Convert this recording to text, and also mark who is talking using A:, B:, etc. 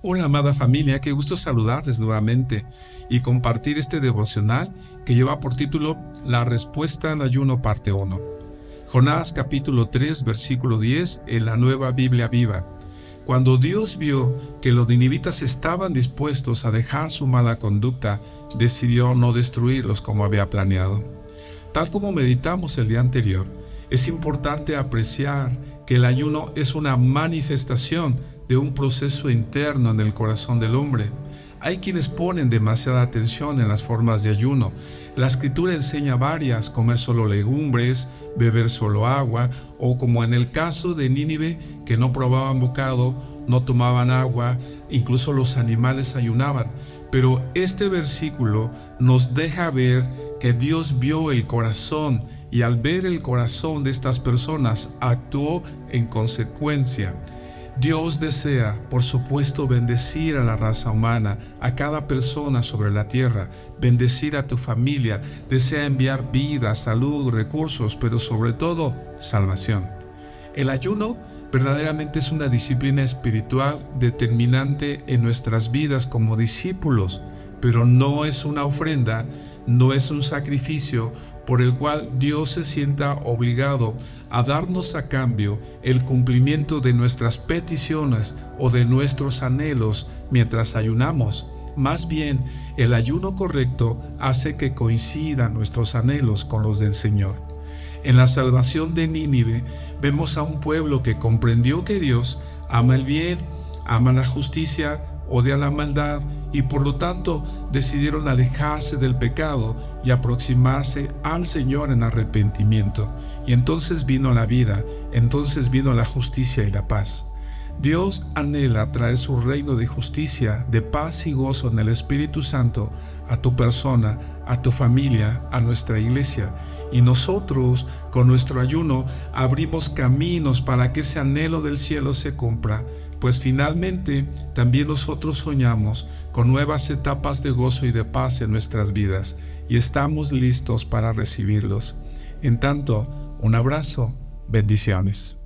A: Hola amada familia, qué gusto saludarles nuevamente y compartir este devocional que lleva por título La respuesta al ayuno parte 1. Jonás capítulo 3 versículo 10 en la nueva Biblia viva. Cuando Dios vio que los ninivitas estaban dispuestos a dejar su mala conducta, decidió no destruirlos como había planeado. Tal como meditamos el día anterior, es importante apreciar que el ayuno es una manifestación de un proceso interno en el corazón del hombre. Hay quienes ponen demasiada atención en las formas de ayuno. La escritura enseña varias, comer solo legumbres, beber solo agua, o como en el caso de Nínive, que no probaban bocado, no tomaban agua, incluso los animales ayunaban. Pero este versículo nos deja ver que Dios vio el corazón y al ver el corazón de estas personas actuó en consecuencia. Dios desea, por supuesto, bendecir a la raza humana, a cada persona sobre la tierra, bendecir a tu familia, desea enviar vida, salud, recursos, pero sobre todo salvación. El ayuno verdaderamente es una disciplina espiritual determinante en nuestras vidas como discípulos, pero no es una ofrenda, no es un sacrificio por el cual Dios se sienta obligado a darnos a cambio el cumplimiento de nuestras peticiones o de nuestros anhelos mientras ayunamos. Más bien, el ayuno correcto hace que coincidan nuestros anhelos con los del Señor. En la salvación de Nínive vemos a un pueblo que comprendió que Dios ama el bien, ama la justicia, odia la maldad y por lo tanto decidieron alejarse del pecado y aproximarse al Señor en arrepentimiento. Y entonces vino la vida, entonces vino la justicia y la paz. Dios anhela traer su reino de justicia, de paz y gozo en el Espíritu Santo a tu persona, a tu familia, a nuestra iglesia. Y nosotros, con nuestro ayuno, abrimos caminos para que ese anhelo del cielo se cumpla pues finalmente también nosotros soñamos con nuevas etapas de gozo y de paz en nuestras vidas y estamos listos para recibirlos. En tanto, un abrazo, bendiciones.